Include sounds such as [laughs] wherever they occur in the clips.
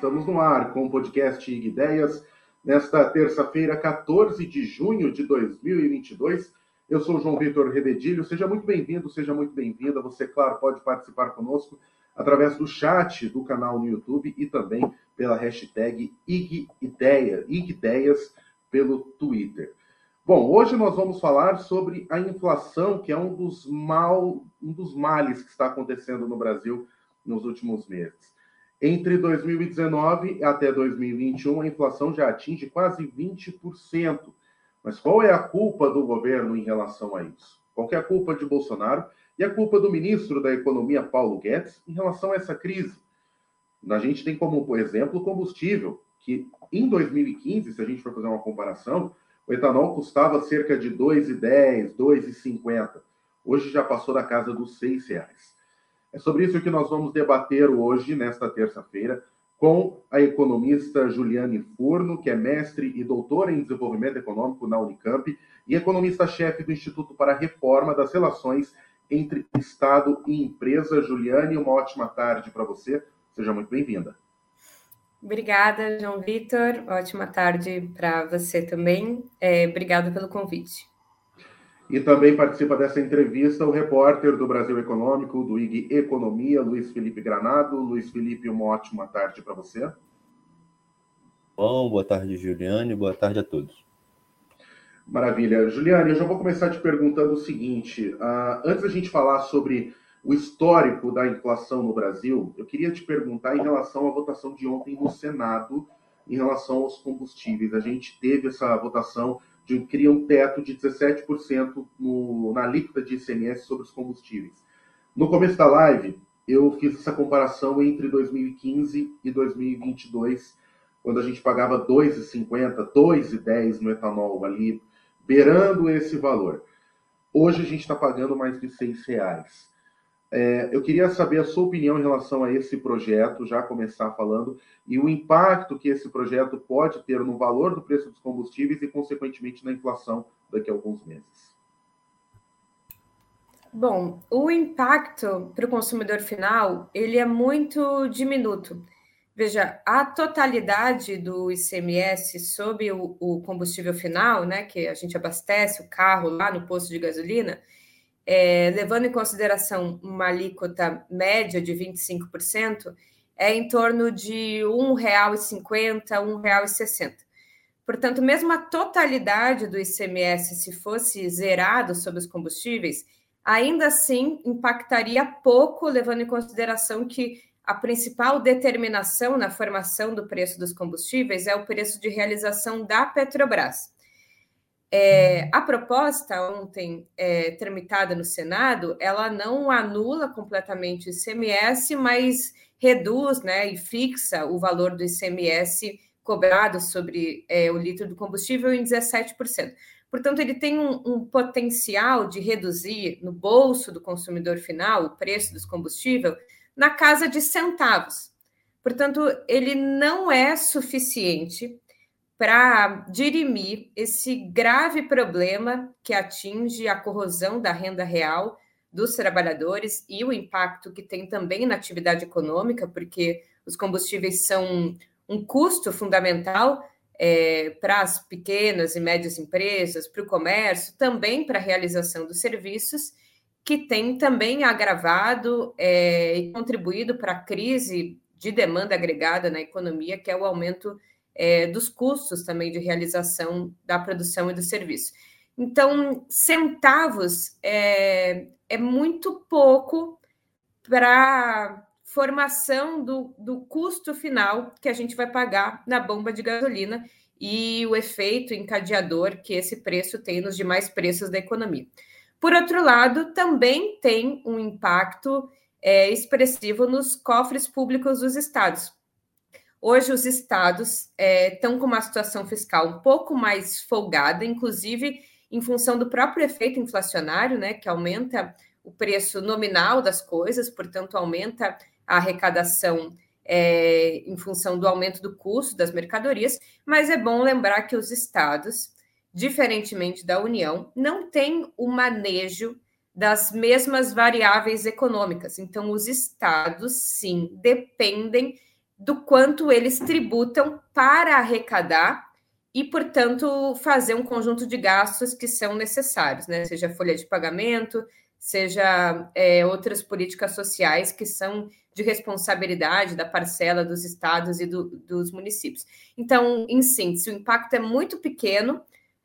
Estamos no ar com o podcast IG Ideias, nesta terça-feira, 14 de junho de 2022. Eu sou o João Vitor Revedilho, seja muito bem-vindo, seja muito bem-vinda. Você, claro, pode participar conosco através do chat do canal no YouTube e também pela hashtag IG IG Ideias pelo Twitter. Bom, hoje nós vamos falar sobre a inflação, que é um dos mal, um dos males que está acontecendo no Brasil nos últimos meses. Entre 2019 até 2021, a inflação já atinge quase 20%. Mas qual é a culpa do governo em relação a isso? Qual é a culpa de Bolsonaro e a culpa do ministro da Economia, Paulo Guedes, em relação a essa crise? A gente tem como, exemplo, o combustível, que em 2015, se a gente for fazer uma comparação, o etanol custava cerca de R$ 2,10, R$ 2,50. Hoje já passou da casa dos R$ reais. É sobre isso que nós vamos debater hoje, nesta terça-feira, com a economista Juliane Furno, que é mestre e doutora em desenvolvimento econômico na Unicamp e economista-chefe do Instituto para a Reforma das Relações entre Estado e Empresa. Juliane, uma ótima tarde para você. Seja muito bem-vinda. Obrigada, João Vitor. Ótima tarde para você também. É, obrigada pelo convite. E também participa dessa entrevista o repórter do Brasil Econômico, do IG Economia, Luiz Felipe Granado. Luiz Felipe, uma ótima tarde para você. Bom, boa tarde, Juliane, boa tarde a todos. Maravilha. Juliane, eu já vou começar te perguntando o seguinte: uh, antes da gente falar sobre o histórico da inflação no Brasil, eu queria te perguntar em relação à votação de ontem no Senado, em relação aos combustíveis. A gente teve essa votação de cria um teto de 17% no, na alíquota de ICMS sobre os combustíveis. No começo da live, eu fiz essa comparação entre 2015 e 2022, quando a gente pagava R$ 2,50, R$ 2,10 no etanol ali, beirando esse valor. Hoje a gente está pagando mais de R$ reais. É, eu queria saber a sua opinião em relação a esse projeto, já começar falando, e o impacto que esse projeto pode ter no valor do preço dos combustíveis e, consequentemente, na inflação daqui a alguns meses. Bom, o impacto para o consumidor final ele é muito diminuto. Veja, a totalidade do ICMS sobre o, o combustível final, né, que a gente abastece o carro lá no posto de gasolina, é, levando em consideração uma alíquota média de 25%, é em torno de R$ 1,50, R$ 1,60. Portanto, mesmo a totalidade do ICMS, se fosse zerado sobre os combustíveis, ainda assim impactaria pouco, levando em consideração que a principal determinação na formação do preço dos combustíveis é o preço de realização da Petrobras. É, a proposta ontem é, tramitada no Senado, ela não anula completamente o ICMS, mas reduz né, e fixa o valor do ICMS cobrado sobre é, o litro do combustível em 17%. Portanto, ele tem um, um, potencial de reduzir no bolso do consumidor final o preço dos combustíveis na casa de centavos. Portanto, ele não é suficiente para dirimir esse grave problema que atinge a corrosão da renda real dos trabalhadores e o impacto que tem também na atividade econômica, porque os combustíveis são um custo fundamental é, para as pequenas e médias empresas, para o comércio, também para a realização dos serviços, que tem também agravado é, e contribuído para a crise de demanda agregada na economia, que é o aumento é, dos custos também de realização da produção e do serviço. Então, centavos é, é muito pouco para formação do, do custo final que a gente vai pagar na bomba de gasolina e o efeito encadeador que esse preço tem nos demais preços da economia. Por outro lado, também tem um impacto é, expressivo nos cofres públicos dos estados, Hoje, os estados é, estão com uma situação fiscal um pouco mais folgada, inclusive em função do próprio efeito inflacionário, né, que aumenta o preço nominal das coisas, portanto, aumenta a arrecadação é, em função do aumento do custo das mercadorias. Mas é bom lembrar que os estados, diferentemente da União, não têm o manejo das mesmas variáveis econômicas. Então, os estados, sim, dependem do quanto eles tributam para arrecadar e, portanto, fazer um conjunto de gastos que são necessários, né? Seja folha de pagamento, seja é, outras políticas sociais que são de responsabilidade da parcela dos estados e do, dos municípios. Então, em síntese, o impacto é muito pequeno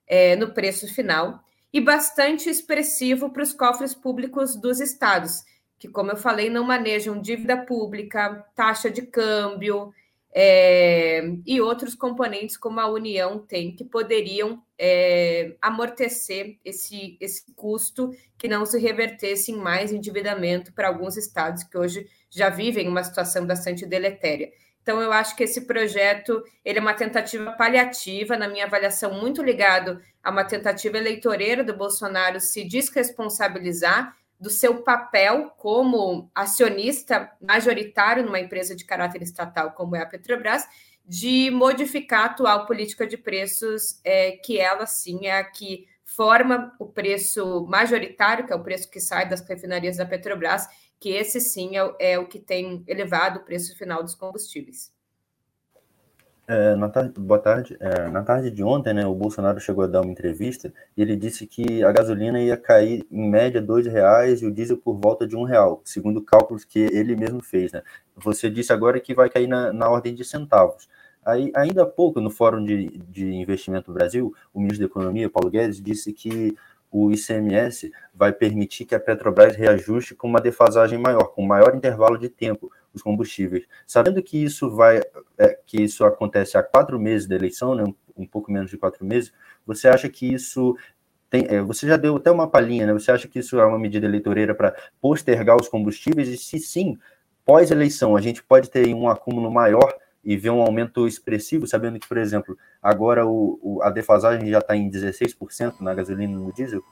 é, no preço final e bastante expressivo para os cofres públicos dos estados, que, como eu falei, não manejam dívida pública, taxa de câmbio, é, e outros componentes como a União tem, que poderiam é, amortecer esse, esse custo que não se revertesse em mais endividamento para alguns estados que hoje já vivem uma situação bastante deletéria. Então, eu acho que esse projeto ele é uma tentativa paliativa, na minha avaliação, muito ligado a uma tentativa eleitoreira do Bolsonaro se desresponsabilizar do seu papel como acionista majoritário numa empresa de caráter estatal como é a Petrobras, de modificar a atual política de preços, é, que ela sim é a que forma o preço majoritário, que é o preço que sai das refinarias da Petrobras, que esse sim é, é o que tem elevado o preço final dos combustíveis. É, na tarde, boa tarde. É, na tarde de ontem, né, o Bolsonaro chegou a dar uma entrevista e ele disse que a gasolina ia cair em média dois reais e o diesel por volta de um real, segundo cálculos que ele mesmo fez. Né? Você disse agora que vai cair na, na ordem de centavos. Aí, ainda há pouco, no Fórum de, de Investimento Brasil, o ministro da Economia, Paulo Guedes, disse que o ICMS vai permitir que a Petrobras reajuste com uma defasagem maior, com maior intervalo de tempo, os combustíveis. Sabendo que isso vai, é, que isso acontece há quatro meses da eleição, né, um, um pouco menos de quatro meses, você acha que isso tem, é, você já deu até uma palhinha, né? Você acha que isso é uma medida eleitoreira para postergar os combustíveis? E se sim, pós-eleição, a gente pode ter um acúmulo maior e ver um aumento expressivo, sabendo que, por exemplo, agora o, o a defasagem já está em 16% na gasolina e no diesel?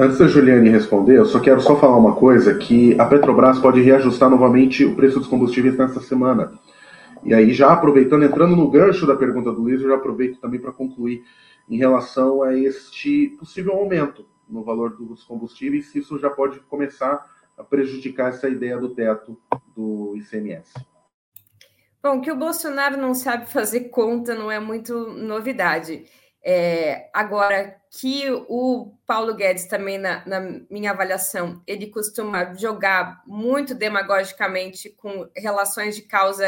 Antes da Juliane responder, eu só quero só falar uma coisa, que a Petrobras pode reajustar novamente o preço dos combustíveis nessa semana. E aí, já aproveitando, entrando no gancho da pergunta do Luiz, eu já aproveito também para concluir em relação a este possível aumento no valor dos combustíveis, se isso já pode começar a prejudicar essa ideia do teto do ICMS. Bom, que o Bolsonaro não sabe fazer conta não é muito novidade. É, agora, que o Paulo Guedes também, na, na, minha avaliação, ele costuma jogar muito demagogicamente com relações de causa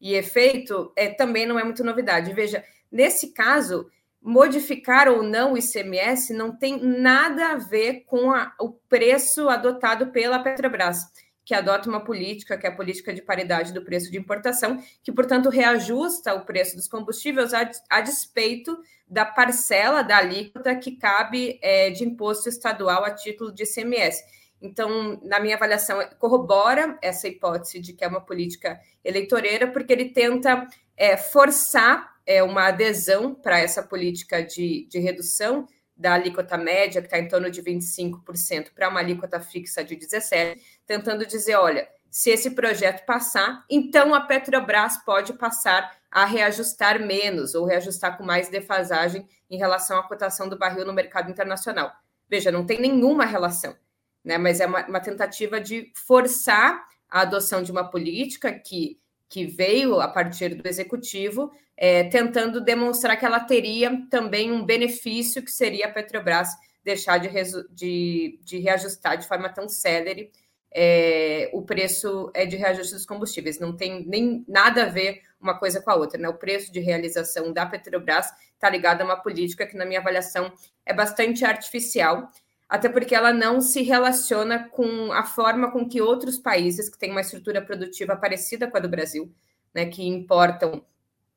e efeito, é, também não é muito novidade. Veja, nesse caso, modificar ou não o ICMS não tem nada a ver com a, o preço adotado pela Petrobras que adota uma política, que é a política de paridade do preço de importação, que, portanto, reajusta o preço dos combustíveis a, a despeito da parcela da alíquota que cabe é, de imposto estadual a título de ICMS. Então, na minha avaliação, corrobora essa hipótese de que é uma política eleitoreira, porque ele tenta é, forçar é, uma adesão para essa política de, de redução da alíquota média, que está em torno de 25%, para uma alíquota fixa de 17%, tentando dizer: olha, se esse projeto passar, então a Petrobras pode passar a reajustar menos ou reajustar com mais defasagem em relação à cotação do barril no mercado internacional. Veja, não tem nenhuma relação, né? mas é uma, uma tentativa de forçar a adoção de uma política que, que veio a partir do executivo, é, tentando demonstrar que ela teria também um benefício que seria a Petrobras deixar de, de, de reajustar de forma tão célere é, o preço é de reajuste dos combustíveis. Não tem nem nada a ver uma coisa com a outra. Né? O preço de realização da Petrobras está ligado a uma política que, na minha avaliação, é bastante artificial, até porque ela não se relaciona com a forma com que outros países que têm uma estrutura produtiva parecida com a do Brasil, né, que importam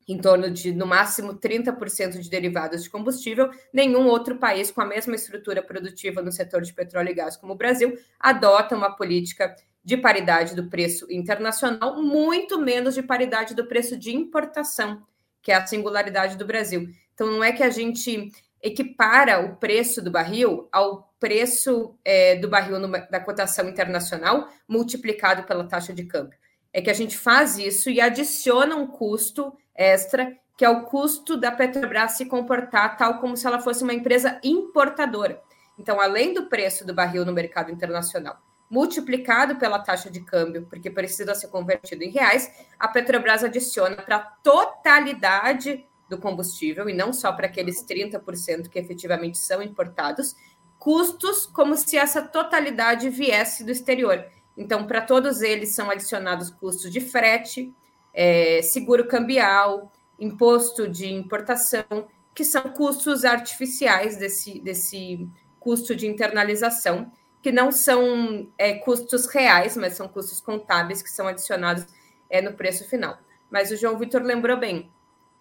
em torno de, no máximo, 30% de derivados de combustível. Nenhum outro país com a mesma estrutura produtiva no setor de petróleo e gás como o Brasil adota uma política de paridade do preço internacional, muito menos de paridade do preço de importação, que é a singularidade do Brasil. Então, não é que a gente equipara o preço do barril ao preço é, do barril numa, da cotação internacional multiplicado pela taxa de câmbio. É que a gente faz isso e adiciona um custo extra, que é o custo da Petrobras se comportar tal como se ela fosse uma empresa importadora. Então, além do preço do barril no mercado internacional multiplicado pela taxa de câmbio, porque precisa ser convertido em reais, a Petrobras adiciona para a totalidade do combustível, e não só para aqueles 30% que efetivamente são importados, custos como se essa totalidade viesse do exterior. Então, para todos eles são adicionados custos de frete, é, seguro cambial, imposto de importação, que são custos artificiais desse, desse custo de internalização, que não são é, custos reais, mas são custos contábeis que são adicionados é, no preço final. Mas o João Vitor lembrou bem,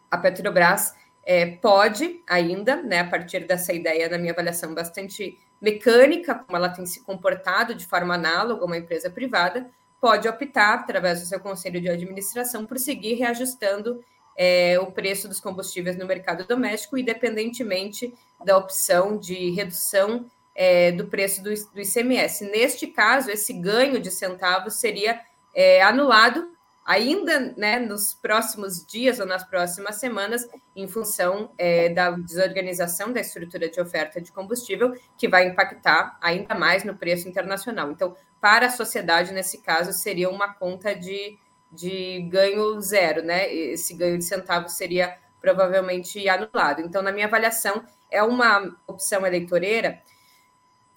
a Petrobras é, pode ainda, né, a partir dessa ideia, na minha avaliação, bastante mecânica, como ela tem se comportado de forma análoga a uma empresa privada, pode optar, através do seu conselho de administração, por seguir reajustando é, o preço dos combustíveis no mercado doméstico, independentemente da opção de redução é, do preço do, do, ICMS. Neste caso, esse ganho de centavos seria é, anulado ainda né, nos próximos dias ou nas próximas semanas, em função é, da desorganização da estrutura de oferta de combustível, que vai impactar ainda mais no preço internacional. Então, para a sociedade, nesse caso, seria uma conta de, de ganho zero, né? Esse ganho de centavos seria provavelmente anulado. Então, na minha avaliação, é uma opção eleitoreira,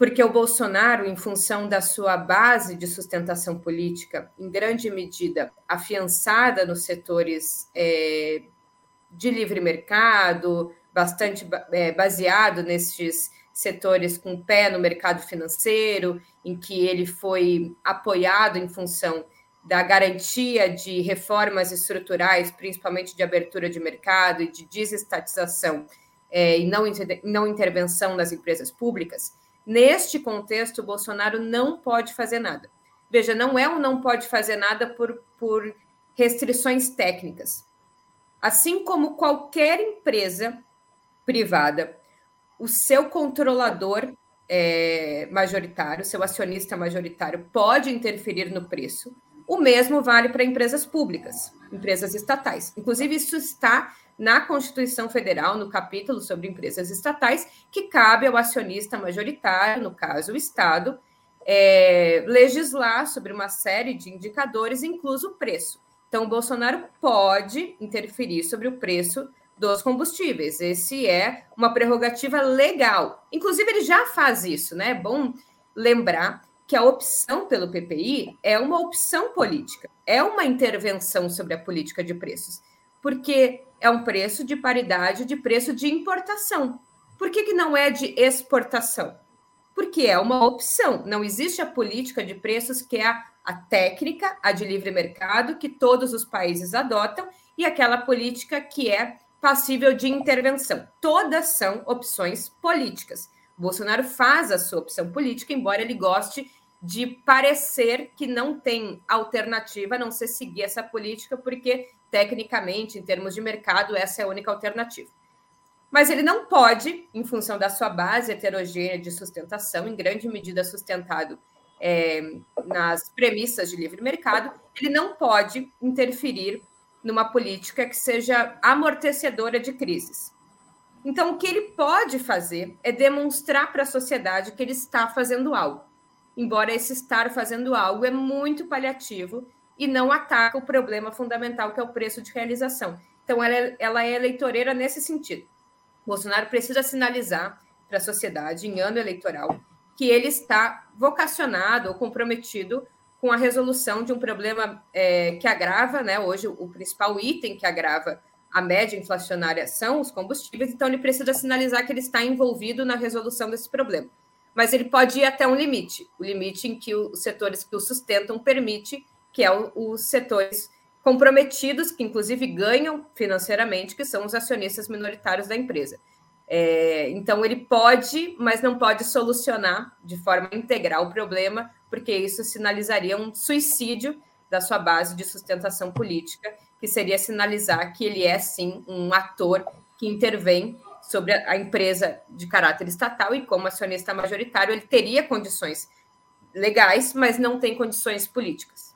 porque o Bolsonaro, em função da sua base de sustentação política, em grande medida afiançada nos setores é, de livre mercado, bastante é, baseado nesses setores com pé no mercado financeiro, em que ele foi apoiado em função da garantia de reformas estruturais, principalmente de abertura de mercado e de desestatização é, e não, não intervenção das empresas públicas, neste contexto, o Bolsonaro não pode fazer nada. Veja, não é um não pode fazer nada por, por restrições técnicas. Assim como qualquer empresa privada o seu controlador é, majoritário, seu acionista majoritário, pode interferir no preço. O mesmo vale para empresas públicas, empresas estatais. Inclusive, isso está na Constituição Federal, no capítulo sobre empresas estatais, que cabe ao acionista majoritário, no caso o Estado, é, legislar sobre uma série de indicadores, incluso o preço. Então, o Bolsonaro pode interferir sobre o preço dos combustíveis. Esse é uma prerrogativa legal. Inclusive, ele já faz isso, né? É bom lembrar que a opção pelo PPI é uma opção política, é uma intervenção sobre a política de preços, porque é um preço de paridade de preço de importação. Por que, que não é de exportação? Porque é uma opção. Não existe a política de preços que é a, a técnica, a de livre mercado, que todos os países adotam, e aquela política que é passível de intervenção. Todas são opções políticas. Bolsonaro faz a sua opção política, embora ele goste de parecer que não tem alternativa a não ser seguir essa política, porque, tecnicamente, em termos de mercado, essa é a única alternativa. Mas ele não pode, em função da sua base heterogênea de sustentação, em grande medida sustentado é, nas premissas de livre mercado, ele não pode interferir numa política que seja amortecedora de crises. Então, o que ele pode fazer é demonstrar para a sociedade que ele está fazendo algo, embora esse estar fazendo algo é muito paliativo e não ataca o problema fundamental que é o preço de realização. Então, ela, é, ela é eleitoreira nesse sentido. Bolsonaro precisa sinalizar para a sociedade, em ano eleitoral, que ele está vocacionado ou comprometido com a resolução de um problema é, que agrava, né? Hoje, o principal item que agrava a média inflacionária são os combustíveis, então ele precisa sinalizar que ele está envolvido na resolução desse problema. Mas ele pode ir até um limite, o limite em que os setores que o sustentam permite, que é os setores comprometidos, que inclusive ganham financeiramente, que são os acionistas minoritários da empresa. É, então, ele pode, mas não pode solucionar de forma integral o problema, porque isso sinalizaria um suicídio da sua base de sustentação política, que seria sinalizar que ele é, sim, um ator que intervém sobre a empresa de caráter estatal e, como acionista majoritário, ele teria condições legais, mas não tem condições políticas.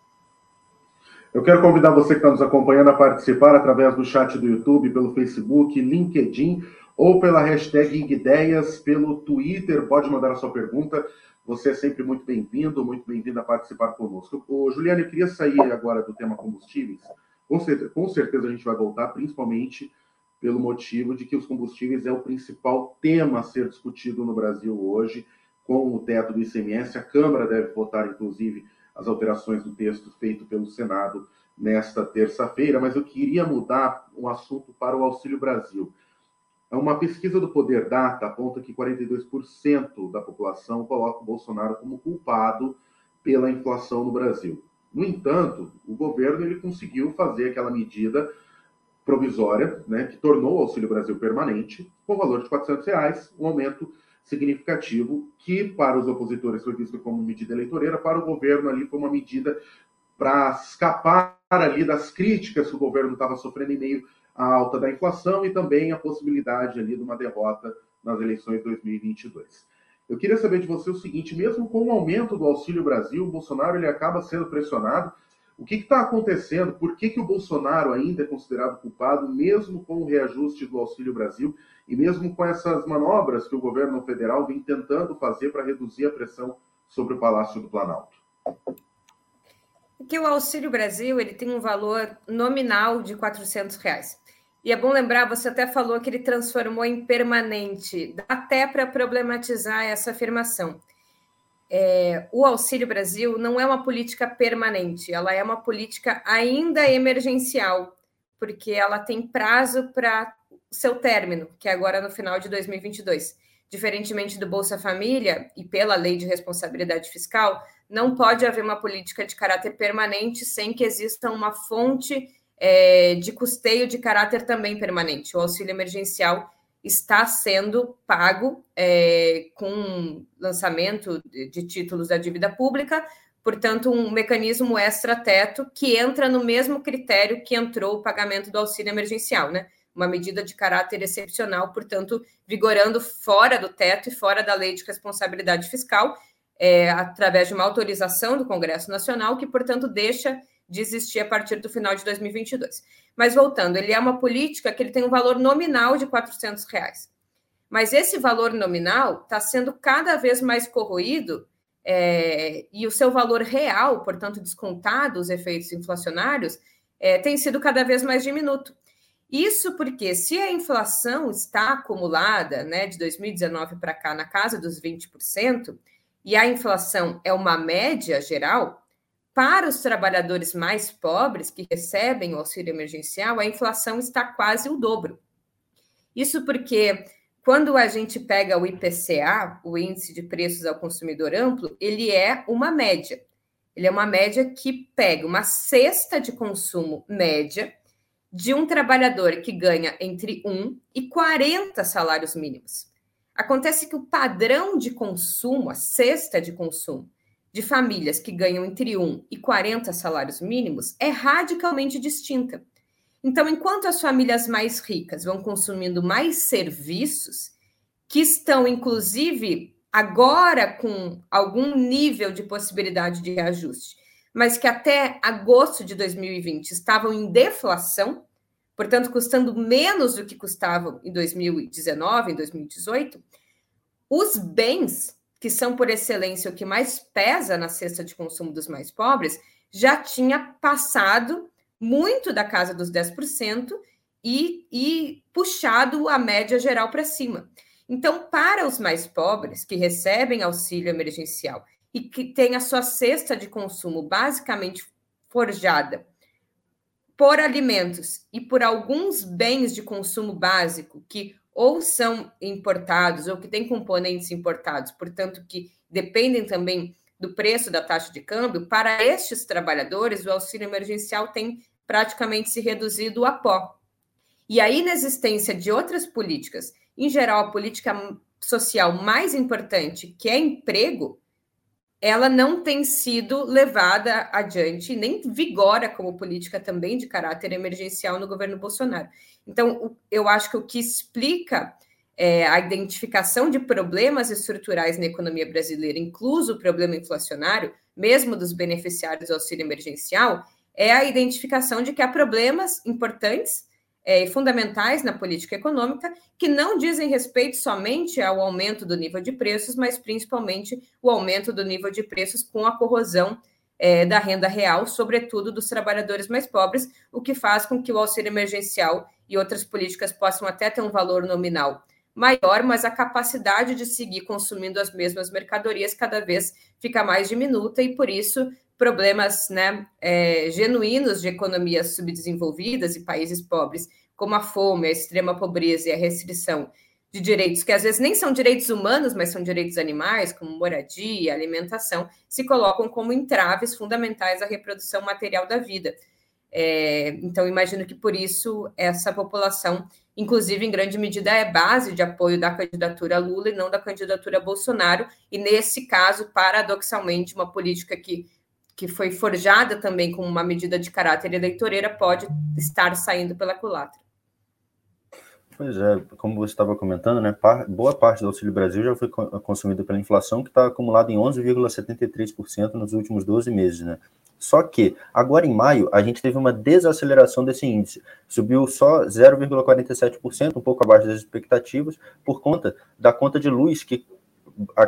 Eu quero convidar você que está nos acompanhando a participar através do chat do YouTube, pelo Facebook, LinkedIn ou pela hashtag Ideias pelo Twitter. Pode mandar a sua pergunta Você é sempre muito bem-vindo, muito bem-vindo a participar conosco. Ô, Juliana, eu queria sair agora do tema combustíveis. Com certeza, com certeza a gente vai voltar, principalmente pelo motivo de que os combustíveis é o principal tema a ser discutido no Brasil hoje, com o teto do ICMS. A Câmara deve votar, inclusive, as alterações do texto feito pelo Senado nesta terça-feira, mas eu queria mudar o assunto para o Auxílio Brasil. É uma pesquisa do Poder Data aponta que 42% da população coloca o Bolsonaro como culpado pela inflação no Brasil. No entanto, o governo ele conseguiu fazer aquela medida provisória, né, que tornou o Auxílio Brasil permanente, com valor de 400 reais, um aumento significativo, que para os opositores foi visto como medida eleitoreira, para o governo ali foi uma medida para escapar ali das críticas que o governo estava sofrendo em meio à alta da inflação e também a possibilidade ali de uma derrota nas eleições de 2022. Eu queria saber de você o seguinte: mesmo com o aumento do Auxílio Brasil, o Bolsonaro ele acaba sendo pressionado. O que está acontecendo? Por que, que o Bolsonaro ainda é considerado culpado, mesmo com o reajuste do Auxílio Brasil e mesmo com essas manobras que o governo federal vem tentando fazer para reduzir a pressão sobre o Palácio do Planalto? que o Auxílio Brasil ele tem um valor nominal de 400 reais. E é bom lembrar, você até falou que ele transformou em permanente, até para problematizar essa afirmação. É, o Auxílio Brasil não é uma política permanente, ela é uma política ainda emergencial, porque ela tem prazo para seu término, que é agora no final de 2022. Diferentemente do Bolsa Família e pela lei de responsabilidade fiscal, não pode haver uma política de caráter permanente sem que exista uma fonte é, de custeio de caráter também permanente. O auxílio emergencial está sendo pago é, com lançamento de títulos da dívida pública, portanto, um mecanismo extra-teto que entra no mesmo critério que entrou o pagamento do auxílio emergencial, né? Uma medida de caráter excepcional, portanto, vigorando fora do teto e fora da lei de responsabilidade fiscal, é, através de uma autorização do Congresso Nacional, que, portanto, deixa de existir a partir do final de 2022. Mas voltando, ele é uma política que ele tem um valor nominal de 400 reais. Mas esse valor nominal está sendo cada vez mais corroído é, e o seu valor real, portanto, descontado os efeitos inflacionários, é, tem sido cada vez mais diminuto. Isso porque, se a inflação está acumulada né, de 2019 para cá na casa dos 20%, e a inflação é uma média geral, para os trabalhadores mais pobres que recebem o auxílio emergencial, a inflação está quase o dobro. Isso porque quando a gente pega o IPCA, o índice de preços ao consumidor amplo, ele é uma média. Ele é uma média que pega uma cesta de consumo média de um trabalhador que ganha entre 1 e 40 salários mínimos. Acontece que o padrão de consumo, a cesta de consumo de famílias que ganham entre 1 e 40 salários mínimos é radicalmente distinta. Então, enquanto as famílias mais ricas vão consumindo mais serviços, que estão, inclusive, agora com algum nível de possibilidade de reajuste, mas que até agosto de 2020 estavam em deflação, portanto, custando menos do que custavam em 2019, em 2018, os bens, que são por excelência o que mais pesa na cesta de consumo dos mais pobres, já tinha passado muito da casa dos 10% e, e puxado a média geral para cima. Então, para os mais pobres, que recebem auxílio emergencial e que têm a sua cesta de consumo basicamente forjada por alimentos e por alguns bens de consumo básico que ou são importados ou que têm componentes importados, portanto que dependem também do preço da taxa de câmbio, para estes trabalhadores o auxílio emergencial tem praticamente se reduzido a pó. E a inexistência de outras políticas, em geral a política social mais importante, que é emprego, ela não tem sido levada adiante, nem vigora como política também de caráter emergencial no governo Bolsonaro. Então, eu acho que o que explica é, a identificação de problemas estruturais na economia brasileira, incluso o problema inflacionário, mesmo dos beneficiários do auxílio emergencial, é a identificação de que há problemas importantes é, fundamentais na política econômica, que não dizem respeito somente ao aumento do nível de preços, mas principalmente o aumento do nível de preços com a corrosão é, da renda real, sobretudo dos trabalhadores mais pobres, o que faz com que o auxílio emergencial e outras políticas possam até ter um valor nominal maior, mas a capacidade de seguir consumindo as mesmas mercadorias cada vez fica mais diminuta e por isso problemas né, é, genuínos de economias subdesenvolvidas e países pobres, como a fome, a extrema pobreza e a restrição de direitos que às vezes nem são direitos humanos, mas são direitos animais, como moradia, alimentação, se colocam como entraves fundamentais à reprodução material da vida. É, então, imagino que por isso essa população, inclusive em grande medida, é base de apoio da candidatura Lula e não da candidatura Bolsonaro, e nesse caso, paradoxalmente, uma política que que foi forjada também como uma medida de caráter eleitoreira, pode estar saindo pela culatra. Pois é, como você estava comentando, né, boa parte do Auxílio Brasil já foi consumida pela inflação, que está acumulada em 11,73% nos últimos 12 meses, né? Só que, agora em maio, a gente teve uma desaceleração desse índice. Subiu só 0,47%, um pouco abaixo das expectativas, por conta da conta de luz, que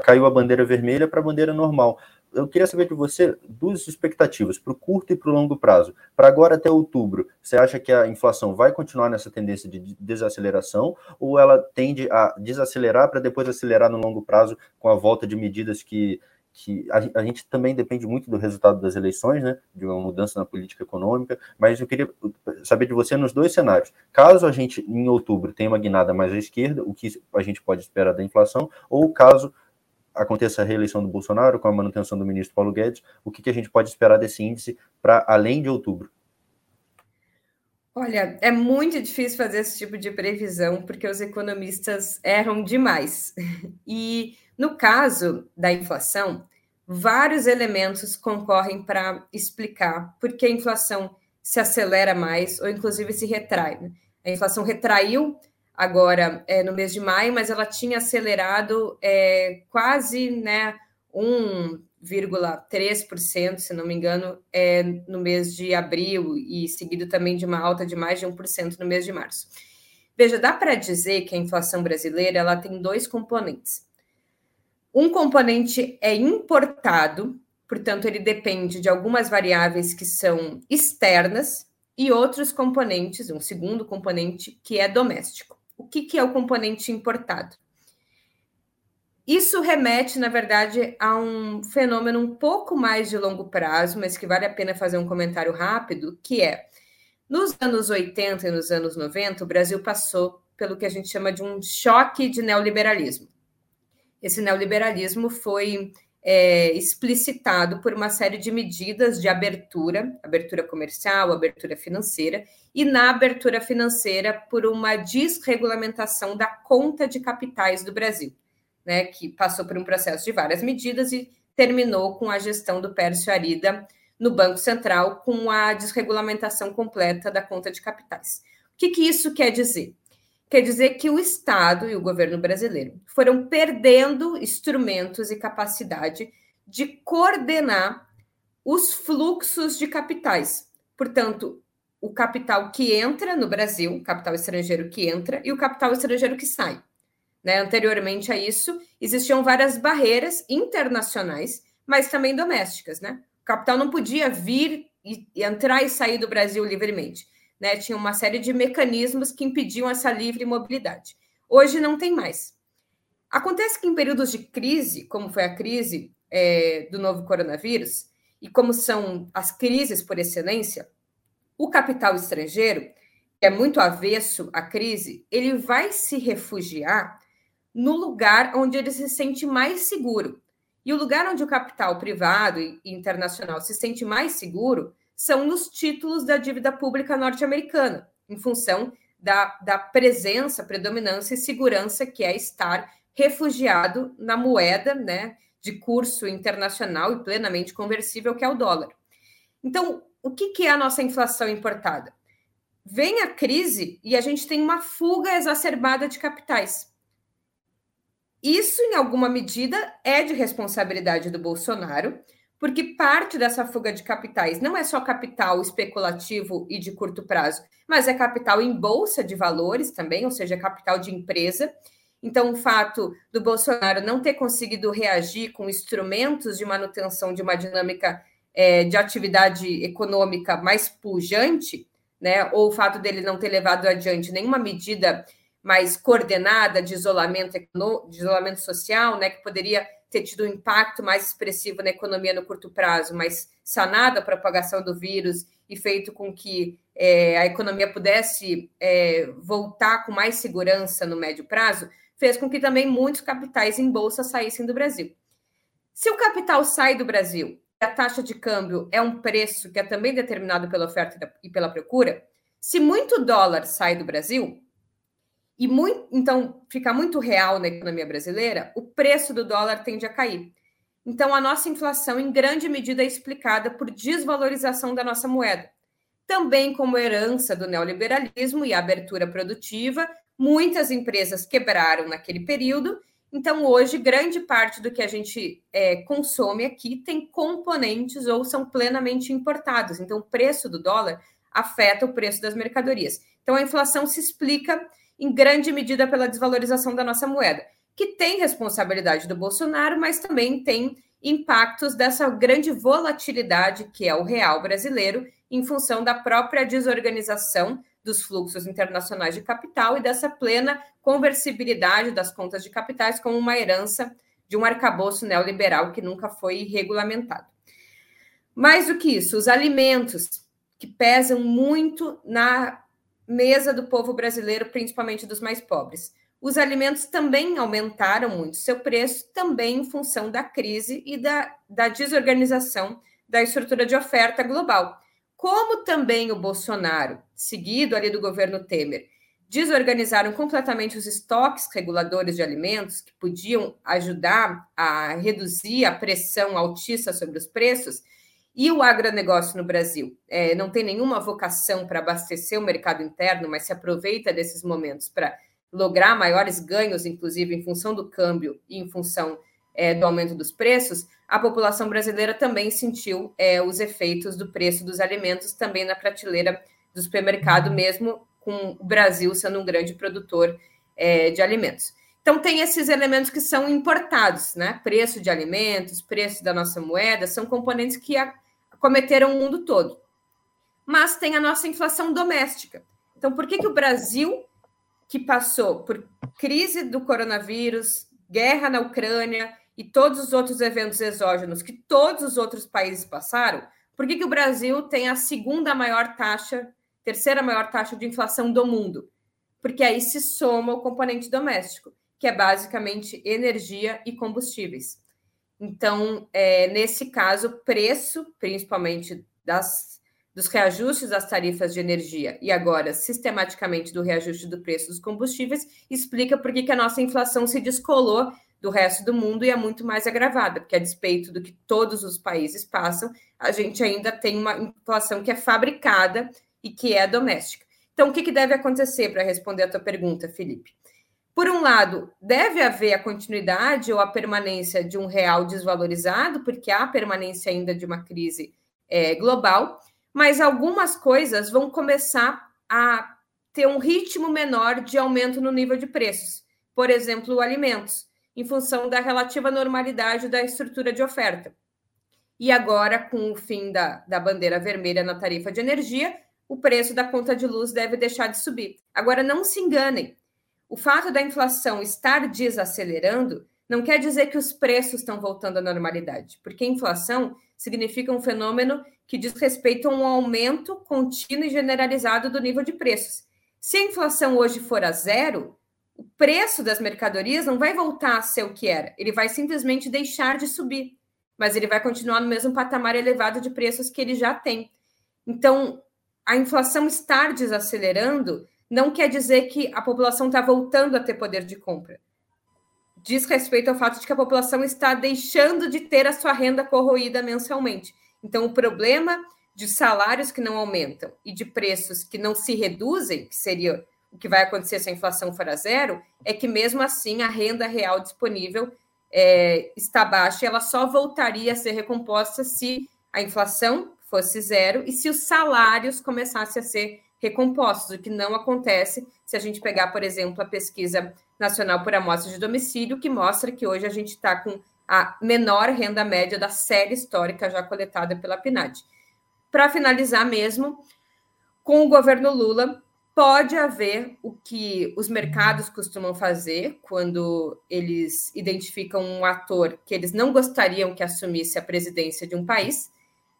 caiu a bandeira vermelha para a bandeira normal eu queria saber de você duas expectativas para o curto e para o longo prazo. Para agora até outubro, você acha que a inflação vai continuar nessa tendência de desaceleração ou ela tende a desacelerar para depois acelerar no longo prazo com a volta de medidas que, que a, a, gente também depende muito do resultado das eleições, né, de uma mudança na política econômica, mas eu queria saber de você nos dois cenários. Caso a gente, em outubro, tenha uma guinada mais à esquerda, o que a gente pode esperar da inflação, ou caso aconteça a reeleição do Bolsonaro, com a manutenção do ministro Paulo Guedes, o que, que a gente pode esperar desse índice para além de outubro? Olha, é muito difícil fazer esse tipo de previsão, porque os economistas erram demais. [laughs] E no caso da inflação, vários elementos concorrem para explicar por que a inflação se acelera mais ou inclusive se retrai. Né? A inflação retraiu agora é, no mês de maio, mas ela tinha acelerado é, quase né, 1,3%, se não me engano, é, no mês de abril, e seguido também de uma alta de mais de 1% no mês de março. Veja, dá para dizer que a inflação brasileira ela tem dois componentes. Um componente é importado, portanto, ele depende de algumas variáveis que são externas, e outros componentes, um segundo componente, que é doméstico. O que, que é o componente importado? Isso remete, na verdade, a um fenômeno um pouco mais de longo prazo, mas que vale a pena fazer um comentário rápido, que é nos anos 80 e nos anos 90, o Brasil passou pelo que a gente chama de um choque de neoliberalismo. Esse neoliberalismo foi é, explicitado por uma série de medidas de abertura, abertura comercial, abertura financeira, e na abertura financeira por uma desregulamentação da conta de capitais do Brasil, né, que passou por um processo de várias medidas e terminou com a gestão do Pércio Arida no Banco Central com a desregulamentação completa da conta de capitais. O que, que isso quer dizer? Quer dizer que o Estado e o governo brasileiro foram perdendo instrumentos e capacidade de coordenar os fluxos de capitais. Portanto, o capital que entra no Brasil, capital estrangeiro que entra e o capital estrangeiro que sai. Né? Anteriormente a isso, existiam várias barreiras internacionais, mas também domésticas. Né? O capital não podia vir e entrar e sair do Brasil livremente né? Tinha uma série de mecanismos que impediam essa livre mobilidade. Hoje não tem mais. Acontece que em períodos de crise, como foi a crise é, do novo coronavírus, e como são as crises por excelência, o capital estrangeiro, que é muito avesso à crise, ele vai se refugiar no lugar onde ele se sente mais seguro. E o lugar onde o capital privado e internacional se sente mais seguro são nos títulos da dívida pública norte-americana, em função da, da presença, predominância e segurança que é estar refugiado na moeda né, de curso internacional e plenamente conversível, que é o dólar. Então, o que, que é a nossa inflação importada? Vem a crise e a gente tem uma fuga exacerbada de capitais. Isso, em alguma medida, é de responsabilidade do Bolsonaro, porque parte dessa fuga de capitais não é só capital especulativo e de curto prazo, mas é capital em bolsa de valores também, ou seja, capital de empresa. Então, o fato do Bolsonaro não ter conseguido reagir com instrumentos de manutenção de uma dinâmica é, de atividade econômica mais pujante, né, ou o fato dele não ter levado adiante nenhuma medida mais coordenada de isolamento, de isolamento social, né, que poderia ter tido um impacto mais expressivo na economia no curto prazo, mas sanado a propagação do vírus e feito com que é, a economia pudesse é, voltar com mais segurança no médio prazo, fez com que também muitos capitais em bolsa saíssem do Brasil. Se o capital sai do Brasil a taxa de câmbio é um preço que é também determinado pela oferta e pela procura, se muito dólar sai do Brasil, e muito, então fica muito real na economia brasileira, o preço do dólar tende a cair. Então, a nossa inflação, em grande medida, é explicada por desvalorização da nossa moeda. Também como herança do neoliberalismo e abertura produtiva, muitas empresas quebraram naquele período. Então, hoje, grande parte do que a gente é, consome aqui tem componentes ou são plenamente importados. Então, o preço do dólar afeta o preço das mercadorias. Então, a inflação se explica em grande medida pela desvalorização da nossa moeda, que tem responsabilidade do Bolsonaro, mas também tem impactos dessa grande volatilidade que é o real brasileiro, em função da própria desorganização dos fluxos internacionais de capital e dessa plena conversibilidade das contas de capitais como uma herança de um arcabouço neoliberal que nunca foi regulamentado. Mais do que isso, os alimentos que pesam muito na mesa do povo brasileiro, principalmente dos mais pobres. Os alimentos também aumentaram muito seu preço, também em função da crise e da, da desorganização da estrutura de oferta global. Como também o Bolsonaro, seguido ali do governo Temer, desorganizaram completamente os estoques reguladores de alimentos que podiam ajudar a reduzir a pressão altista sobre os preços, e o agronegócio no Brasil. É, não tem nenhuma vocação para abastecer o mercado interno, mas se aproveita desses momentos para lograr maiores ganhos, inclusive em função do câmbio e em função é, do aumento dos preços, a população brasileira também sentiu é, os efeitos do preço dos alimentos também na prateleira do supermercado, mesmo com o Brasil sendo um grande produtor é, de alimentos. Então, tem esses elementos que são importados, né? Preço de alimentos, preço da nossa moeda, são componentes que a, cometeram o mundo todo. Mas tem a nossa inflação doméstica. Então, por que, que o Brasil, que passou por crise do coronavírus, guerra na Ucrânia e todos os outros eventos exógenos que todos os outros países passaram, por que, que o Brasil tem a segunda maior taxa, terceira maior taxa de inflação do mundo? Porque aí se soma o componente doméstico, que é basicamente energia e combustíveis. Então, é, nesse caso, preço, principalmente das, dos reajustes das tarifas de energia e agora sistematicamente do reajuste do preço dos combustíveis, explica por que, que a nossa inflação se descolou do resto do mundo e é muito mais agravada, porque a despeito do que todos os países passam, a gente ainda tem uma inflação que é fabricada e que é doméstica. Então, o que, que deve acontecer para responder a tua pergunta, Felipe? Por um lado, deve haver a continuidade ou a permanência de um real desvalorizado, porque há permanência ainda de uma crise é, global, mas algumas coisas vão começar a ter um ritmo menor de aumento no nível de preços. Por exemplo, alimentos, em função da relativa normalidade da estrutura de oferta. E agora, com o fim da, da bandeira vermelha na tarifa de energia, o preço da conta de luz deve deixar de subir. Agora, não se enganem, o fato da inflação estar desacelerando não quer dizer que os preços estão voltando à normalidade, porque inflação significa um fenômeno que diz respeito a um aumento contínuo e generalizado do nível de preços. Se a inflação hoje for a zero, o preço das mercadorias não vai voltar a ser o que era, ele vai simplesmente deixar de subir, mas ele vai continuar no mesmo patamar elevado de preços que ele já tem. Então, a inflação estar desacelerando não quer dizer que a população está voltando a ter poder de compra. Diz respeito ao fato de que a população está deixando de ter a sua renda corroída mensalmente. Então, o problema de salários que não aumentam e de preços que não se reduzem, que seria o que vai acontecer se a inflação for a zero, é que mesmo assim a renda real disponível é, está baixa e ela só voltaria a ser recomposta se a inflação fosse zero e se os salários começassem a ser recompostos, o que não acontece se a gente pegar, por exemplo, a pesquisa nacional por amostra de domicílio, que mostra que hoje a gente está com a menor renda média da série histórica já coletada pela PNAD. Para finalizar mesmo, com o governo Lula, pode haver o que os mercados costumam fazer quando eles identificam um ator que eles não gostariam que assumisse a presidência de um país,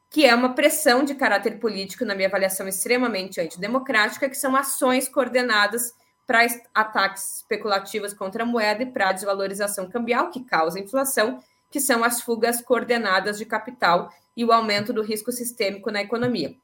que é uma pressão de caráter político, na minha avaliação, extremamente antidemocrática, que são ações coordenadas para ataques especulativos contra a moeda e para a desvalorização cambial, que causa inflação, que são as fugas coordenadas de capital e o aumento do risco sistêmico na economia.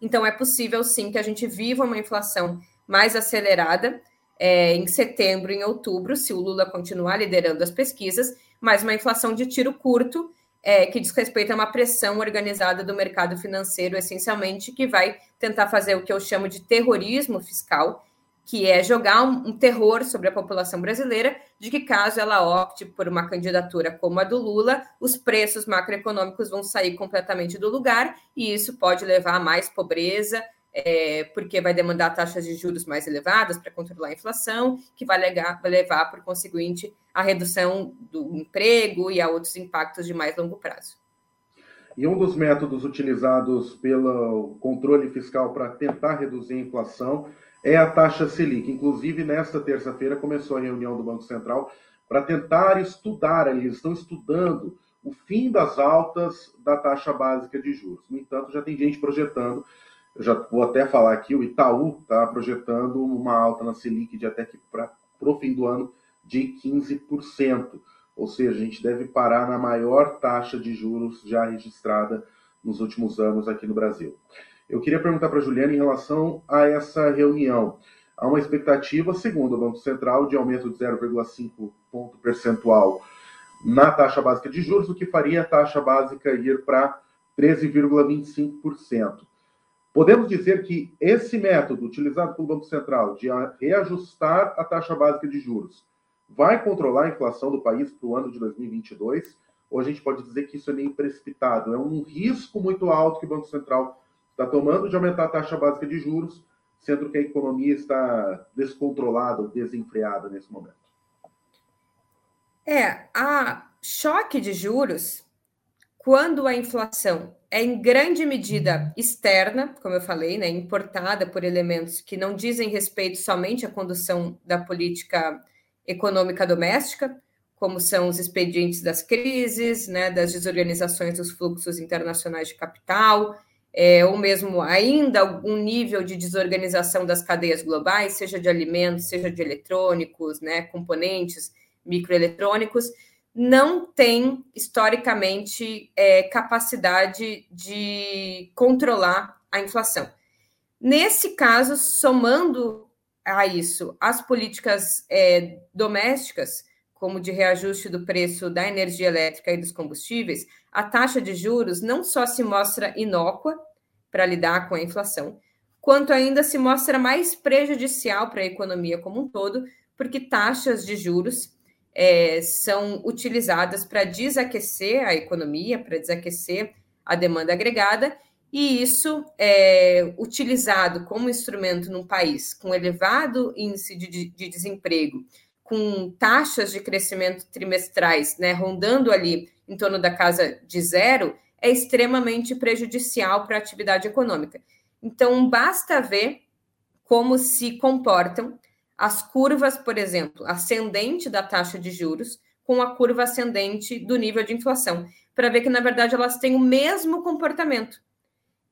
Então, é possível, sim, que a gente viva uma inflação mais acelerada é, em setembro, em outubro, se o Lula continuar liderando as pesquisas, mas uma inflação de tiro curto, é, que diz respeito a uma pressão organizada do mercado financeiro, essencialmente, que vai tentar fazer o que eu chamo de terrorismo fiscal, que é jogar um, um, terror sobre a população brasileira, de que caso ela opte por uma candidatura como a do Lula, os preços macroeconômicos vão sair completamente do lugar, e isso pode levar a mais pobreza, é, porque vai demandar taxas de juros mais elevadas para controlar a inflação, que vai, legar, vai levar, por conseguinte, à redução do emprego e a outros impactos de mais longo prazo. E um dos métodos utilizados pelo controle fiscal para tentar reduzir a inflação é a taxa Selic. Inclusive, nesta terça-feira começou a reunião do Banco Central para tentar estudar, eles estão estudando o fim das altas da taxa básica de juros. No entanto, já tem gente projetando, eu já vou até falar aqui, o Itaú está projetando uma alta na Selic de até que para o fim do ano de 15%. Ou seja, a gente deve parar na maior taxa de juros já registrada nos últimos anos aqui no Brasil. Eu queria perguntar para a Juliana em relação a essa reunião. Há uma expectativa, segundo o Banco Central, de aumento de 0,5 ponto percentual na taxa básica de juros, o que faria a taxa básica ir para 13,25%. Podemos dizer que esse método utilizado pelo Banco Central de reajustar a taxa básica de juros vai controlar a inflação do país para o ano de 2022? Ou a gente pode dizer que isso é meio precipitado? É um risco muito alto que o Banco Central está tomando de aumentar a taxa básica de juros, sendo que a economia está descontrolada desenfreada nesse momento. É, a choque de juros, quando a inflação é em grande medida externa, como eu falei, né, importada por elementos que não dizem respeito somente à condução da política econômica doméstica, como são os expedientes das crises, né, das desorganizações dos fluxos internacionais de capital, é, ou mesmo ainda algum nível de desorganização das cadeias globais, seja de alimentos, seja de eletrônicos, né, componentes microeletrônicos, não tem historicamente é, capacidade de controlar a inflação. Nesse caso, somando a isso as políticas é, domésticas, como de reajuste do preço da energia elétrica e dos combustíveis, a taxa de juros não só se mostra inócua para lidar com a inflação, quanto ainda se mostra mais prejudicial para a economia como um todo, porque taxas de juros é, são utilizadas para desaquecer a economia, para desaquecer a demanda agregada, e isso é utilizado como instrumento num país com elevado índice de, de desemprego, com taxas de crescimento trimestrais né, rondando ali em torno da casa de zero, é extremamente prejudicial para a atividade econômica. Então, basta ver como se comportam as curvas, por exemplo, ascendente da taxa de juros com a curva ascendente do nível de inflação, para ver que, na verdade, elas têm o mesmo comportamento.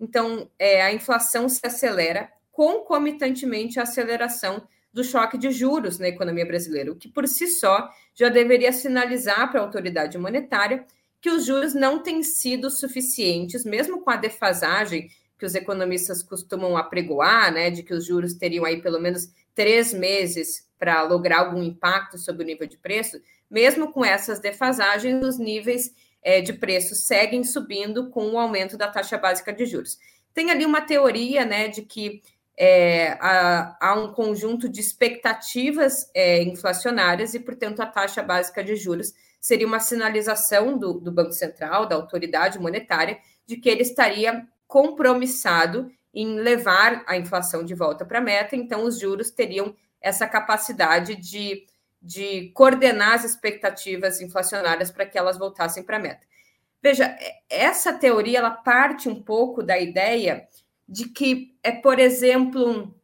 Então, é, a inflação se acelera concomitantemente à aceleração do choque de juros na economia brasileira, o que por si só já deveria sinalizar para a autoridade monetária que os juros não têm sido suficientes, mesmo com a defasagem que os economistas costumam apregoar, né, de que os juros teriam aí pelo menos três meses para lograr algum impacto sobre o nível de preço, mesmo com essas defasagens, os níveis é, de preço seguem subindo com o aumento da taxa básica de juros. Tem ali uma teoria né, de que é, há, há, um conjunto de expectativas é, inflacionárias e, portanto, a taxa básica de juros seria uma sinalização do, do Banco Central, da autoridade monetária, de que ele estaria compromissado em levar a inflação de volta para a meta, então os juros teriam essa capacidade de, de coordenar as expectativas inflacionárias para que elas voltassem para a meta. Veja, essa teoria ela parte um pouco da ideia de que é, por exemplo,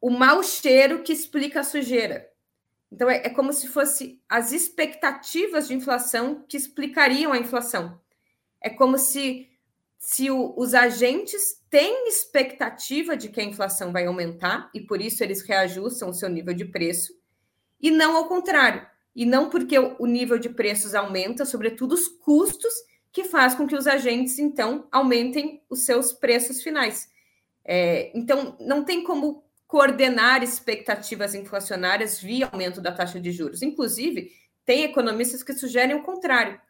o mau cheiro que explica a sujeira. Então, é, é como se fosse as expectativas de inflação que explicariam a inflação. É como se se o, os agentes têm expectativa de que a inflação vai aumentar e por isso eles reajustam o seu nível de preço, e não ao contrário. E não porque o, o nível de preços aumenta, sobretudo os custos, que faz com que os agentes, então, aumentem os seus preços finais. É, então, não tem como coordenar expectativas inflacionárias via aumento da taxa de juros. Inclusive, tem economistas que sugerem o contrário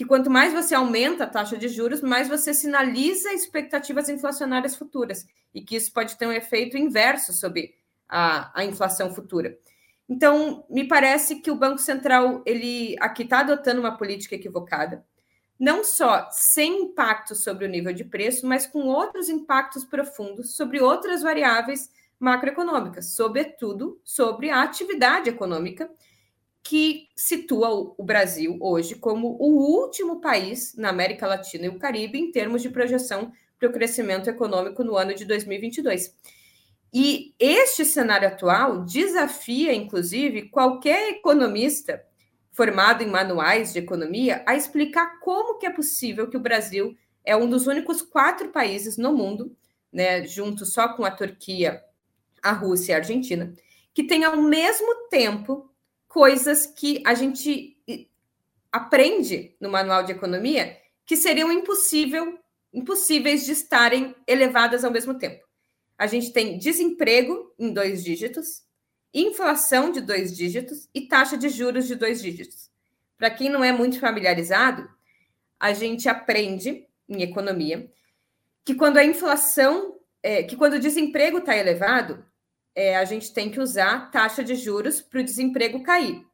que quanto mais você aumenta a taxa de juros, mais você sinaliza expectativas inflacionárias futuras, e que isso pode ter um efeito inverso sobre a, a inflação futura. Então, me parece que o Banco Central ele aqui está adotando uma política equivocada, não só sem impacto sobre o nível de preço, mas com outros impactos profundos sobre outras variáveis macroeconômicas, sobretudo sobre a atividade econômica que situa o Brasil hoje como o último país na América Latina e o Caribe em termos de projeção para o crescimento econômico no ano de 2022. E este cenário atual desafia, inclusive, qualquer economista formado em manuais de economia a explicar como que é possível que o Brasil é um dos únicos quatro países no mundo, né, junto só com a Turquia, a Rússia e a Argentina, que tem ao mesmo tempo coisas que a gente aprende no manual de economia que seriam impossível, impossíveis de estarem elevadas ao mesmo tempo. A gente tem desemprego em dois dígitos, inflação de dois dígitos e taxa de juros de dois dígitos. Para quem não é muito familiarizado, a gente aprende em economia que quando a inflação, é, que quando o desemprego está elevado, é, a gente tem que usar taxa de juros para o desemprego cair.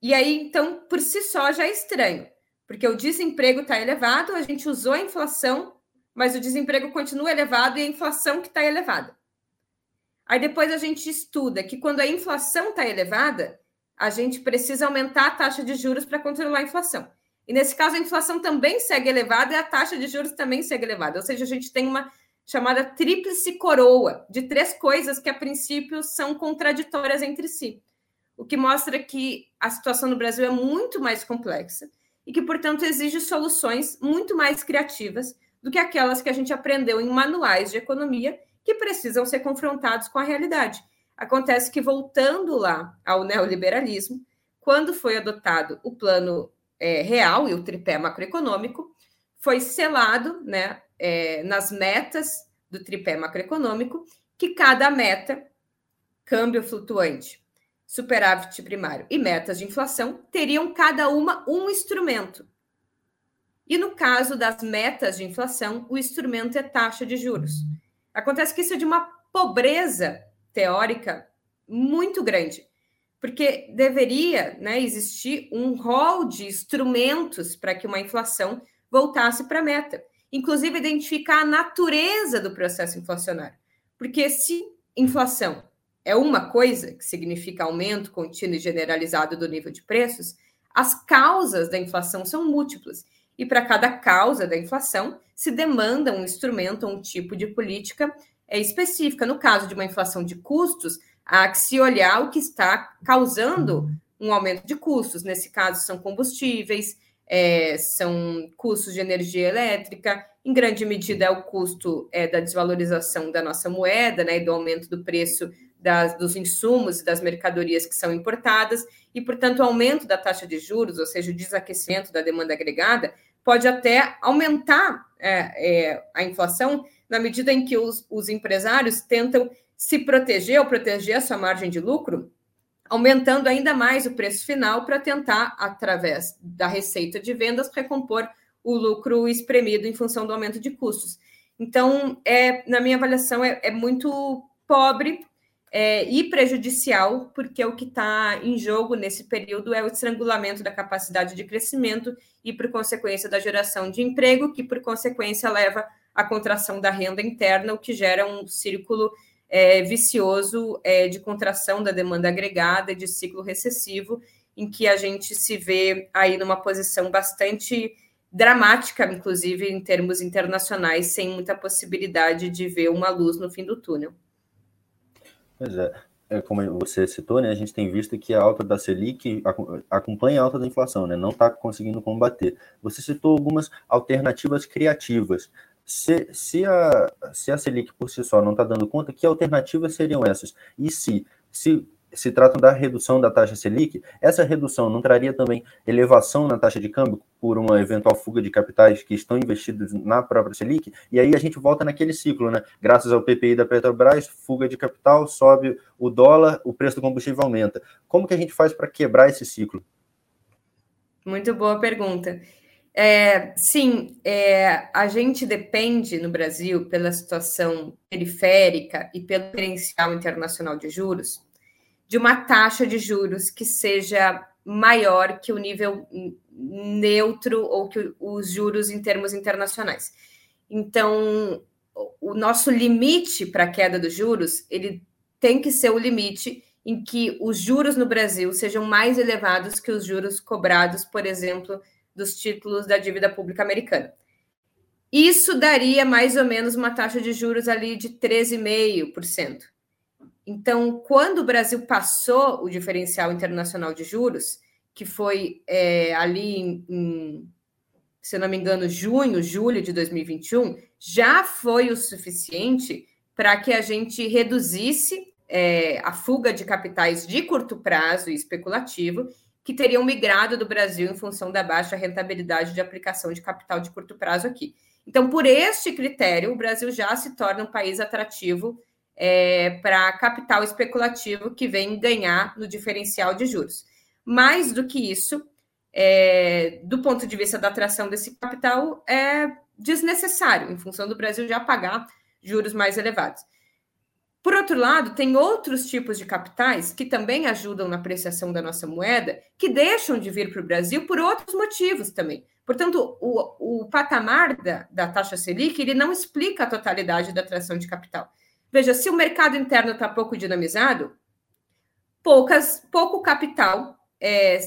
E aí, então, por si só já é estranho, porque o desemprego está elevado, a gente usou a inflação, mas o desemprego continua elevado e a inflação que está elevada. Aí depois a gente estuda que quando a inflação está elevada, a gente precisa aumentar a taxa de juros para controlar a inflação. E nesse caso, a inflação também segue elevada e a taxa de juros também segue elevada. Ou seja, a gente tem uma chamada tríplice coroa, de três coisas que a princípio são contraditórias entre si. O que mostra que a situação no Brasil é muito mais complexa e que, portanto, exige soluções muito mais criativas do que aquelas que a gente aprendeu em manuais de economia que precisam ser confrontados com a realidade. Acontece que, voltando lá ao neoliberalismo, quando foi adotado o plano é, real e o tripé macroeconômico, foi selado né, é, nas metas do tripé macroeconômico, que cada meta, câmbio flutuante, superávit primário e metas de inflação, teriam cada uma um instrumento. E no caso das metas de inflação, o instrumento é taxa de juros. Acontece que isso é de uma pobreza teórica muito grande, porque deveria né, existir um rol de instrumentos para que uma inflação voltasse para a meta inclusive identificar a natureza do processo inflacionário. Porque se inflação é uma coisa, que significa aumento contínuo e generalizado do nível de preços, as causas da inflação são múltiplas. E para cada causa da inflação, se demanda um instrumento, um tipo de política é, específica. No caso de uma inflação de custos, há que se olhar o que está causando um aumento de custos. Nesse caso, são combustíveis, é, são custos de energia elétrica, em grande medida é o custo é, da desvalorização da nossa moeda, né, e do aumento do preço das, dos insumos e das mercadorias que são importadas, e, portanto, o aumento da taxa de juros, ou seja, o desaquecimento da demanda agregada, pode até aumentar é, é a inflação na medida em que os, os empresários tentam se proteger ou proteger a sua margem de lucro aumentando ainda mais o preço final para tentar, através da receita de vendas, recompor o lucro espremido em função do aumento de custos. Então, é, na minha avaliação, é, é muito pobre é, e prejudicial, porque o que está em jogo nesse período é o estrangulamento da capacidade de crescimento e, por consequência, da geração de emprego, que, por consequência, leva à contração da renda interna, o que gera um círculo é, vicioso é, de contração da demanda agregada e de ciclo recessivo, em que a gente se vê aí numa posição bastante dramática, inclusive em termos internacionais, sem muita possibilidade de ver uma luz no fim do túnel. Pois é. é como você citou, né, a gente tem visto que a alta da Selic acompanha a alta da inflação, né, não está conseguindo combater. Você citou algumas alternativas criativas. Se, se, a, se a Selic por si só não está dando conta, que alternativas seriam essas? E se, se se tratam da redução da taxa Selic, essa redução não traria também elevação na taxa de câmbio por uma eventual fuga de capitais que estão investidos na própria Selic? E aí a gente volta naquele ciclo, né? Graças ao PPI da Petrobras, fuga de capital, sobe o dólar, o preço do combustível aumenta. Como que a gente faz para quebrar esse ciclo? Muito boa pergunta. É, sim, é, a gente depende no Brasil, pela situação periférica e pelo diferencial internacional de juros, de uma taxa de juros que seja maior que o nível neutro ou que os juros em termos internacionais. Então, o nosso limite para a queda dos juros, ele tem que ser o limite em que os juros no Brasil sejam mais elevados que os juros cobrados, por exemplo, dos títulos da dívida pública americana. Isso daria mais ou menos uma taxa de juros ali de 13,5%. Então, quando o Brasil passou o diferencial internacional de juros, que foi é, ali em, em, se não me engano, junho, julho de 2021, já foi o suficiente para que a gente reduzisse é, a fuga de capitais de curto prazo e especulativo que teriam migrado do Brasil em função da baixa rentabilidade de aplicação de capital de curto prazo aqui. Então, por este critério, o Brasil já se torna um país atrativo é, para capital especulativo que vem ganhar no diferencial de juros. Mais do que isso, é, do ponto de vista da atração desse capital, é desnecessário, em função do Brasil já pagar juros mais elevados. Por outro lado, tem outros tipos de capitais que também ajudam na apreciação da nossa moeda, que deixam de vir para o Brasil por outros motivos também. Portanto, o, o patamar da, da taxa Selic ele não explica a totalidade da atração de capital. Veja, se o mercado interno está pouco dinamizado, poucas, pouco capital é,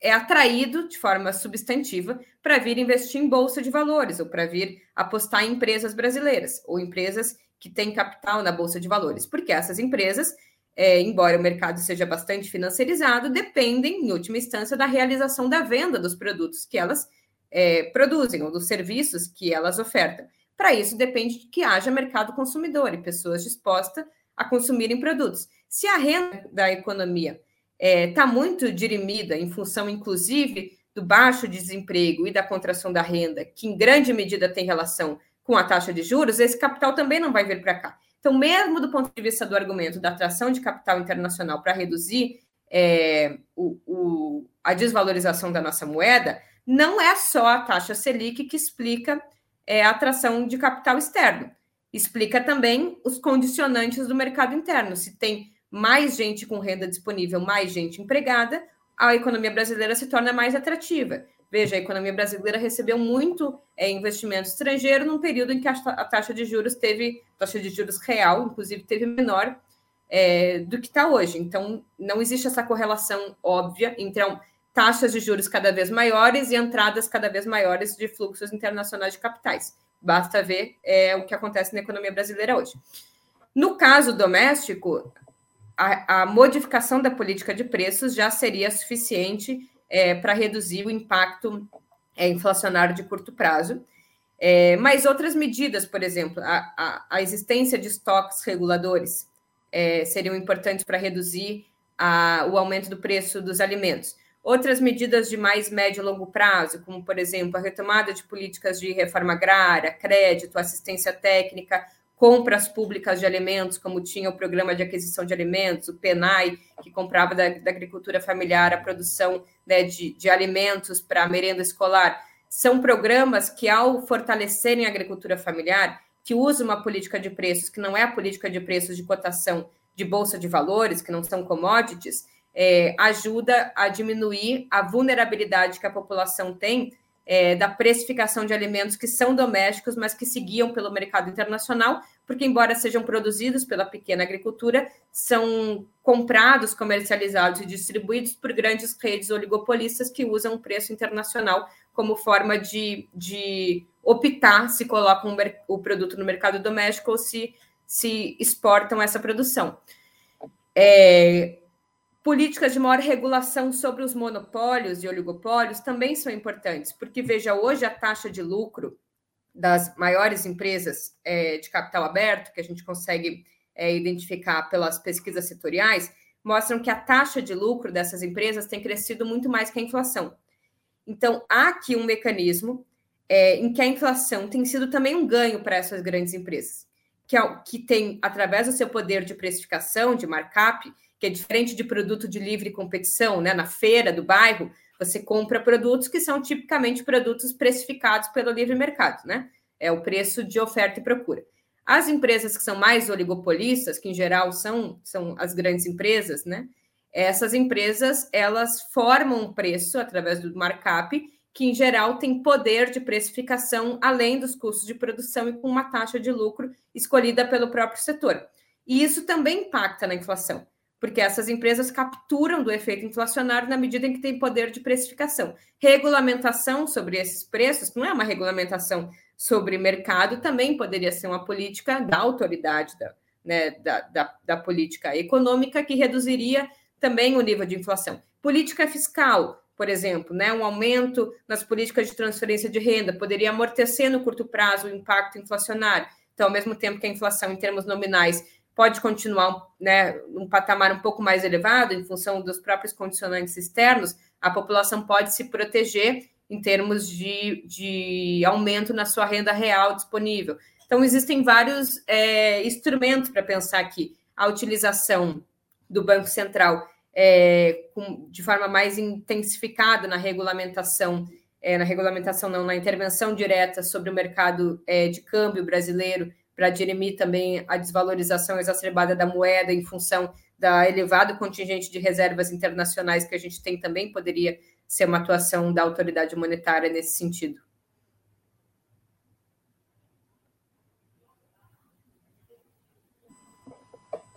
é atraído de forma substantiva para vir investir em bolsa de valores ou para vir apostar em empresas brasileiras ou empresas que têm capital na bolsa de valores, porque essas empresas, é, embora o mercado seja bastante financiarizado, dependem, em última instância, da realização da venda dos produtos que elas é, produzem ou dos serviços que elas ofertam. Para isso, depende de que haja mercado consumidor e pessoas dispostas a consumirem produtos. Se a renda da economia está é, muito dirimida, em função, inclusive, do baixo desemprego e da contração da renda, que em grande medida tem relação com a taxa de juros, esse capital também não vai vir para cá. Então, mesmo do ponto de vista do argumento da atração de capital internacional para reduzir é, o, o, a desvalorização da nossa moeda, não é só a taxa Selic que explica é a atração de capital externo. Explica também os condicionantes do mercado interno. Se tem mais gente com renda disponível, mais gente empregada, a economia brasileira se torna mais atrativa. Veja, a economia brasileira recebeu muito é, investimento estrangeiro num período em que a, taxa de juros teve, taxa de juros real, inclusive, teve menor é, do que está hoje. Então, não existe essa correlação óbvia entre a, taxas de juros cada vez maiores e entradas cada vez maiores de fluxos internacionais de capitais. Basta ver é, o que acontece na economia brasileira hoje. No caso doméstico, a, a modificação da política de preços já seria suficiente é, para reduzir o impacto é, inflacionário de curto prazo. É, mas outras medidas, por exemplo, a, a, a existência de estoques reguladores é, seriam importantes para reduzir a, o aumento do preço dos alimentos. Outras medidas de mais médio e longo prazo, como, por exemplo, a retomada de políticas de reforma agrária, crédito, assistência técnica, compras públicas de alimentos, como tinha o programa de aquisição de alimentos, o PENAI, que comprava da, da agricultura familiar a produção né, de, de alimentos para merenda escolar, são programas que, ao fortalecerem a agricultura familiar, que usa uma política de preços que não é a política de preços de cotação de bolsa de valores, que não são commodities, é, ajuda a diminuir a vulnerabilidade que a população tem é, da precificação de alimentos que são domésticos, mas que seguiam pelo mercado internacional, porque, embora sejam produzidos pela pequena agricultura, são comprados, comercializados e distribuídos por grandes redes oligopolistas que usam o preço internacional como forma de, de optar se colocam o produto no mercado doméstico ou se, se exportam essa produção. É, políticas de maior regulação sobre os monopólios e oligopólios também são importantes, porque, veja, hoje a taxa de lucro das maiores empresas é, de capital aberto, que a gente consegue é, identificar pelas pesquisas setoriais, mostram que a taxa de lucro dessas empresas tem crescido muito mais que a inflação. Então, há aqui um mecanismo é, em que a inflação tem sido também um ganho para essas grandes empresas, que, é, que tem, através do seu poder de precificação, de markup, que é diferente de produto de livre competição, né? Na feira do bairro, você compra produtos que são tipicamente produtos precificados pelo livre mercado, né? É o preço de oferta e procura. As empresas que são mais oligopolistas, que em geral são, são as grandes empresas, né? Essas empresas, elas formam um preço através do markup, que em geral tem poder de precificação além dos custos de produção e com uma taxa de lucro escolhida pelo próprio setor. E isso também impacta na inflação porque essas empresas capturam do efeito inflacionário na medida em que tem poder de precificação. Regulamentação sobre esses preços não é uma regulamentação sobre mercado, também poderia ser uma política da autoridade da, né, da, da, da política econômica que reduziria também o nível de inflação. Política fiscal, por exemplo, né, um aumento nas políticas de transferência de renda poderia amortecer no curto prazo o impacto inflacionário. Então, ao mesmo tempo que a inflação em termos nominais pode continuar né, um patamar um pouco mais elevado, em função dos próprios condicionantes externos, a população pode se proteger em termos de, de aumento na sua renda real disponível. Então, existem vários é, instrumentos para pensar aqui. A utilização do Banco Central é, com, de forma mais intensificada na regulamentação, é, na regulamentação não, na intervenção direta sobre o mercado é, de câmbio brasileiro, para dirimir também a desvalorização exacerbada da moeda em função da elevado contingente de reservas internacionais que a gente tem também poderia ser uma atuação da autoridade monetária nesse sentido.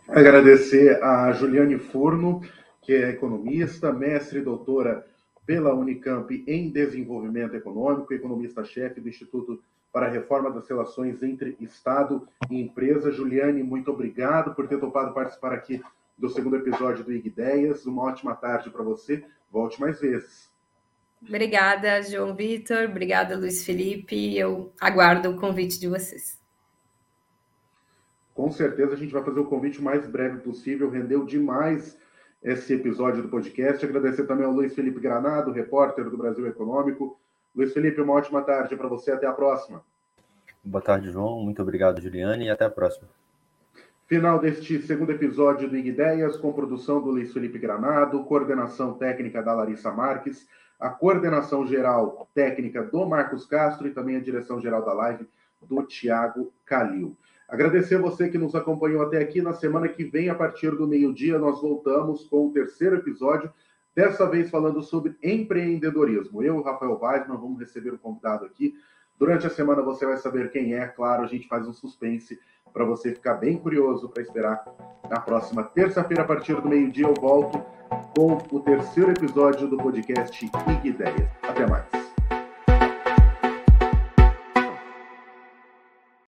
Agradecer a Juliane Furno, que é economista, mestre e doutora pela Unicamp em Desenvolvimento Econômico, economista-chefe do Instituto para a reforma das relações entre Estado e empresa. Juliane, muito obrigado por ter topado participar aqui do segundo episódio do IG Ideias. Uma ótima tarde para você. Volte mais vezes. Obrigada, João Vitor. Obrigada, Luiz Felipe. Eu aguardo o convite de vocês. Com certeza a gente vai fazer o convite o mais breve possível. Rendeu demais esse episódio do podcast. Agradecer também ao Luiz Felipe Granado, repórter do Brasil Econômico Luiz Felipe, uma ótima tarde para você. Até a próxima. Boa tarde, João. Muito obrigado, Juliane, e até a próxima. Final deste segundo episódio do IG Ideias, com produção do Luiz Felipe Granado, coordenação técnica da Larissa Marques, a coordenação geral técnica do Marcos Castro e também a direção geral da live do Tiago Calil. Agradecer a você que nos acompanhou até aqui. Na semana que vem, a partir do meio-dia, nós voltamos com o terceiro episódio Dessa vez falando sobre empreendedorismo. Eu, Rafael Weisman, vamos receber um convidado aqui. Durante a semana você vai saber quem é, claro, a gente faz um suspense para você ficar bem curioso para esperar. Na próxima terça-feira, a partir do meio-dia, eu volto com o terceiro episódio do podcast Ideias. Até mais.